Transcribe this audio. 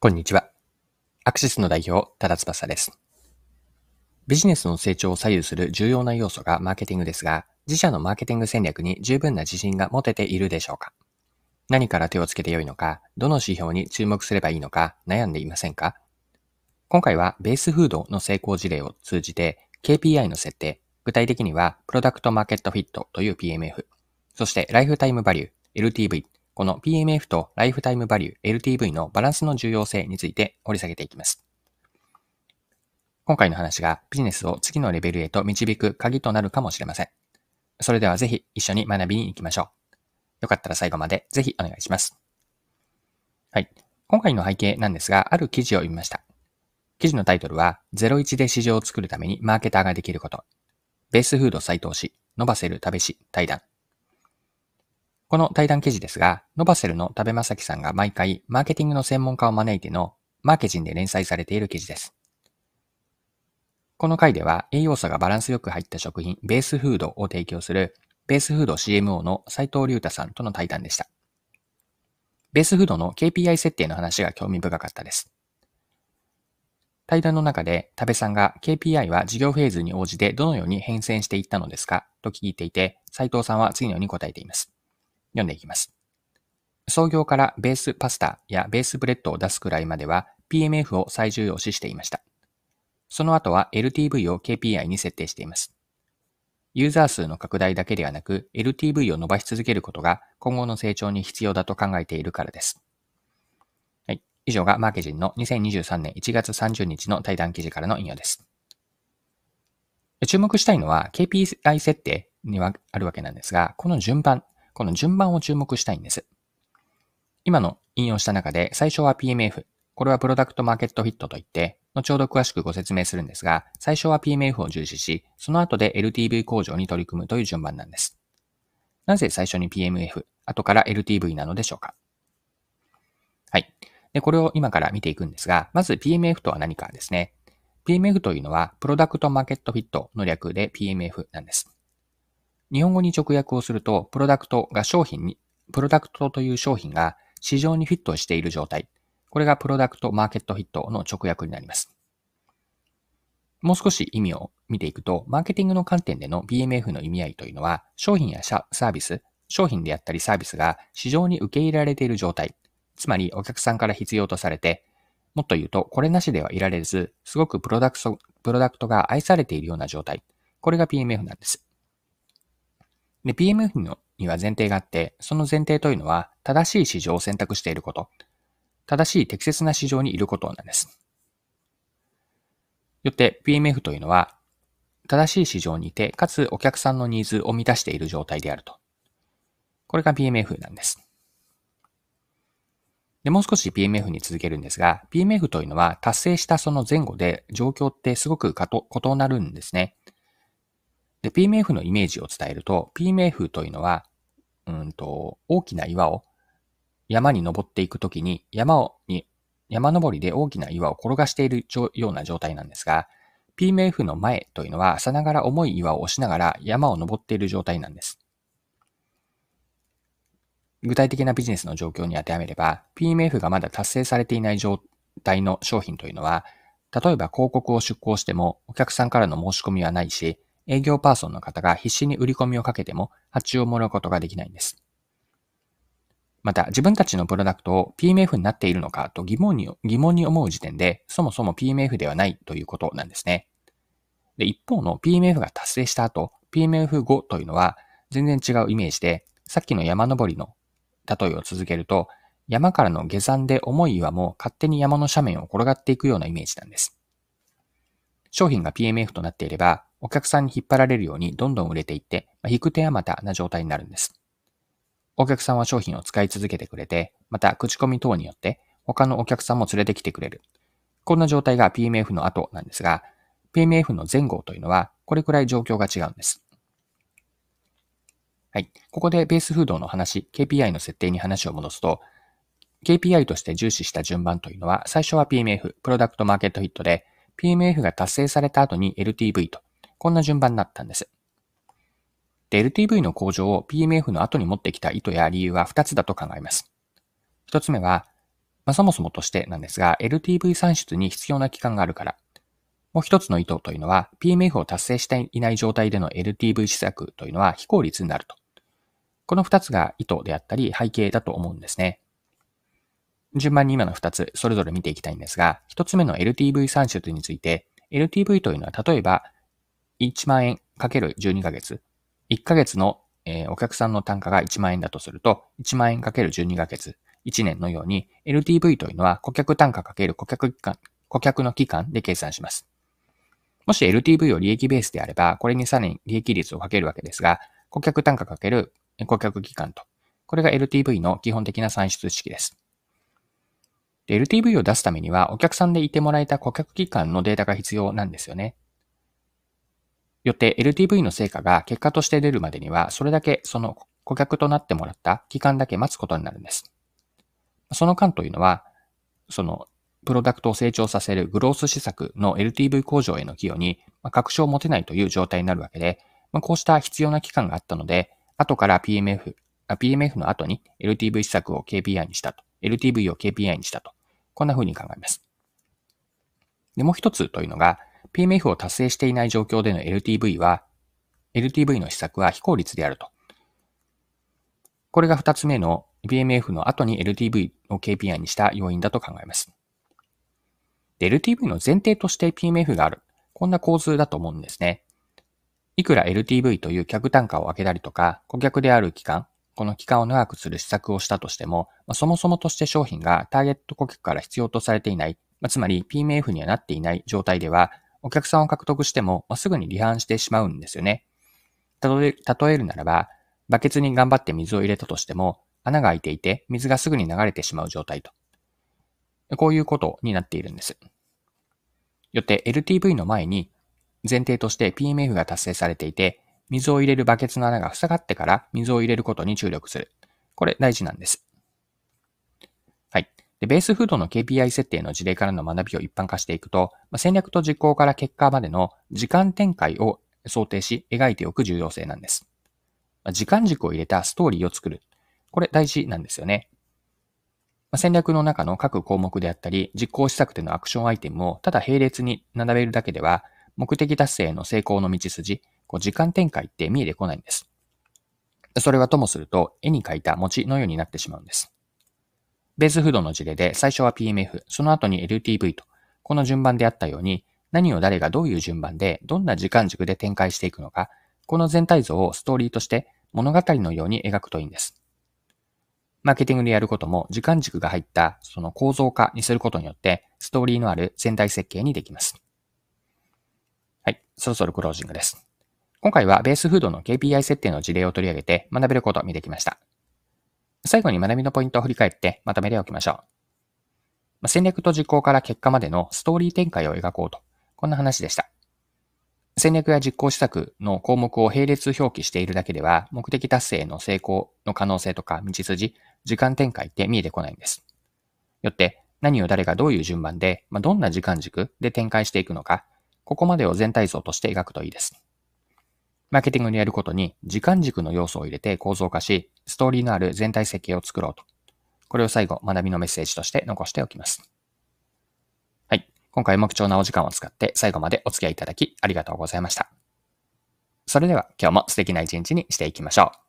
こんにちは。アクシスの代表、多田翼です。ビジネスの成長を左右する重要な要素がマーケティングですが、自社のマーケティング戦略に十分な自信が持てているでしょうか？何から手をつけてよいのか、どの指標に注目すればいいのか悩んでいませんか？今回はベースフードの成功事例を通じて KPI の設定、具体的にはプロダクトマーケットフィットという PMF、そしてライフタイムバリュー、LTV、この PMF とライフタイムバリュー、LTV のバランスの重要性について掘り下げていきます。今回の話がビジネスを次のレベルへと導く鍵となるかもしれません。それではぜひ一緒に学びに行きましょう。よかったら最後までぜひお願いします。はい。今回の背景なんですが、ある記事を読みました。記事のタイトルは、01で市場を作るためにマーケターができること。ベースフード再投資、ノバセル食べし対談。この対談記事ですが、ノバセルの食べまさきさんが毎回、マーケティングの専門家を招いてのマーケジンで連載されている記事です。この回では、栄養素がバランスよく入った食品、ベースフードを提供する、ベースフード CMO の斉藤隆太さんとの対談でした。ベースフードの KPI 設定の話が興味深かったです。対談の中で、多部さんが KPI は事業フェーズに応じてどのように変遷していったのですか？と聞いていて、斉藤さんは次のように答えています。読んでいきます。創業からベースパスタやベースブレッドを出すくらいまでは PMF を最重要視していました。その後は LTV を KPI に設定しています。ユーザー数の拡大だけではなく LTV を伸ばし続けることが今後の成長に必要だと考えているからです。はい以上がマーケジンの2023年1月30日の対談記事からの引用です。注目したいのは KPI 設定にはあるわけなんですが、この順番、この順番を注目したいんです。今の引用した中で最初は PMF、これはプロダクトマーケットフィットといって、後ほど詳しくご説明するんですが、最初は PMF を重視し、その後で LTV 向上に取り組むという順番なんです。なぜ最初に PMF、後から LTV なのでしょうか？はい。で、これを今から見ていくんですが、まず PMF とは何かですね。PMF というのは、プロダクトマーケットフィットの略で PMF なんです。日本語に直訳をすると、プロダクトが商品に、プロダクトという商品が市場にフィットしている状態。これがプロダクトマーケットフィットの直訳になります。もう少し意味を見ていくと、マーケティングの観点での PMF の意味合いというのは、商品やサービス、商品であったりサービスが市場に受け入れられている状態。つまりお客さんから必要とされて、もっと言うと、これなしではいられず、すごくプロダクト、プロダクトが愛されているような状態。これが PMF なんです。で、PMF のには前提があって、その前提というのは、正しい市場を選択していること。正しい適切な市場にいることなんです。よって PMF というのは、正しい市場にいて、かつお客さんのニーズを満たしている状態であると。これが PMF なんです。で、もう少し PMF に続けるんですが、PMF というのは達成したその前後で状況ってすごく異なるんですね。で、PMF のイメージを伝えると、PMF というのは、うんと、大きな岩を山に登っていくときに山を、に、山登りで大きな岩を転がしているような状態なんですが、PMF の前というのはさながら重い岩を押しながら山を登っている状態なんです。具体的なビジネスの状況に当てはめれば、PMF がまだ達成されていない状態の商品というのは、例えば広告を出稿してもお客さんからの申し込みはないし、営業パーソンの方が必死に売り込みをかけても発注をもらうことができないんです。また、自分たちのプロダクトを PMF になっているのかと疑問に疑問に思う時点で、そもそも PMF ではないということなんですね。で、一方の PMF が達成した後、PMF5 というのは全然違うイメージで、さっきの山登りの例えを続けると、山からの下山で重い岩も勝手に山の斜面を転がっていくようなイメージなんです。商品が PMF となっていれば、お客さんに引っ張られるようにどんどん売れていって、引く手あまたな状態になるんです。お客さんは商品を使い続けてくれて、また口コミ等によって他のお客さんも連れてきてくれる。こんな状態が PMF の後なんですが、PMF の前後というのはこれくらい状況が違うんです。はい。ここでベースフードの話、KPI の設定に話を戻すと、KPI として重視した順番というのは、最初は PMF、プロダクトマーケットヒットで、PMF が達成された後に LTV と、こんな順番になったんです。で、LTV の向上を PMF の後に持ってきた意図や理由は2つだと考えます。1つ目は、まあ、そもそもとしてなんですが、LTV 算出に必要な期間があるから。もう一つの意図というのは、PMF を達成していない状態での LTV 施策というのは非効率になると。この二つが意図であったり背景だと思うんですね。順番に今の二つ、それぞれ見ていきたいんですが、一つ目の LTV 算出について、LTV というのは例えば、1万円かける12ヶ月、1ヶ月の、え、お客さんの単価が1万円だとすると、1万円かける12ヶ月、1年のように、LTV というのは顧客単価かける顧客期間、顧客の期間で計算します。もし LTV を利益ベースであれば、これにさらに利益率をかけるわけですが、顧客単価かける顧客期間と。これが LTV の基本的な算出式です。LTV を出すためには、お客さんでいてもらえた顧客期間のデータが必要なんですよね。よって LTV の成果が結果として出るまでには、それだけその顧客となってもらった期間だけ待つことになるんです。その間というのは、そのプロダクトを成長させるグロース施策の LTV 向上への寄与に確証を持てないという状態になるわけで、こうした必要な期間があったので、後から PMF、PMF の後に LTV 施策を KPI にしたと。LTV を KPI にしたと。こんな風に考えます。で、もう一つというのが、PMF を達成していない状況での LTV は、LTV の施策は非効率であると。これが二つ目の PMF の後に LTV を KPI にした要因だと考えます。LTV の前提として PMF がある。こんな構図だと思うんですね。いくら LTV という客単価を上げたりとか、顧客である期間、この期間を長くする施策をしたとしても、まあ、そもそもとして商品がターゲット顧客から必要とされていない、まあ、つまり PMF にはなっていない状態では、お客さんを獲得しても、まあ、すぐに離反してしまうんですよね。例え例えるならば、バケツに頑張って水を入れたとしても、穴が開いていて、水がすぐに流れてしまう状態と。こういうことになっているんです。よって LTV の前に前提として PMF が達成されていて、水を入れるバケツの穴が塞がってから水を入れることに注力する。これ大事なんです。はい。で、ベースフードの KPI 設定の事例からの学びを一般化していくと、まあ、戦略と実行から結果までの時間展開を想定し描いておく重要性なんです。まあ、時間軸を入れたストーリーを作る。これ大事なんですよね。ま戦略の中の各項目であったり、実行施策でのアクションアイテムをただ並列に並べるだけでは、目的達成の成功の道筋、こう時間展開って見えてこないんです。それはともすると、絵に描いた餅のようになってしまうんです。ベースフードの事例で最初は PMF、その後に LTV と、この順番であったように、何を誰がどういう順番で、どんな時間軸で展開していくのか、この全体像をストーリーとして物語のように描くといいんです。マーケティングでやることも時間軸が入ったその構造化にすることによってストーリーのある全体設計にできます。はい。そろそろクロージングです。今回はベースフードの KPI 設定の事例を取り上げて学べることを見てきました。最後に学びのポイントを振り返ってまとめておきましょう。戦略と実行から結果までのストーリー展開を描こうと。こんな話でした。戦略や実行施策の項目を並列表記しているだけでは、目的達成の成功の可能性とか道筋、時間展開って見えてこないんです。よって、何を誰がどういう順番で、まあ、どんな時間軸で展開していくのか、ここまでを全体像として描くといいです。マーケティングにやることに時間軸の要素を入れて構造化し、ストーリーのある全体設計を作ろうと。これを最後、学びのメッセージとして残しておきます。はい。今回も貴重なお時間を使って最後までお付き合いいただきありがとうございました。それでは今日も素敵な一日にしていきましょう。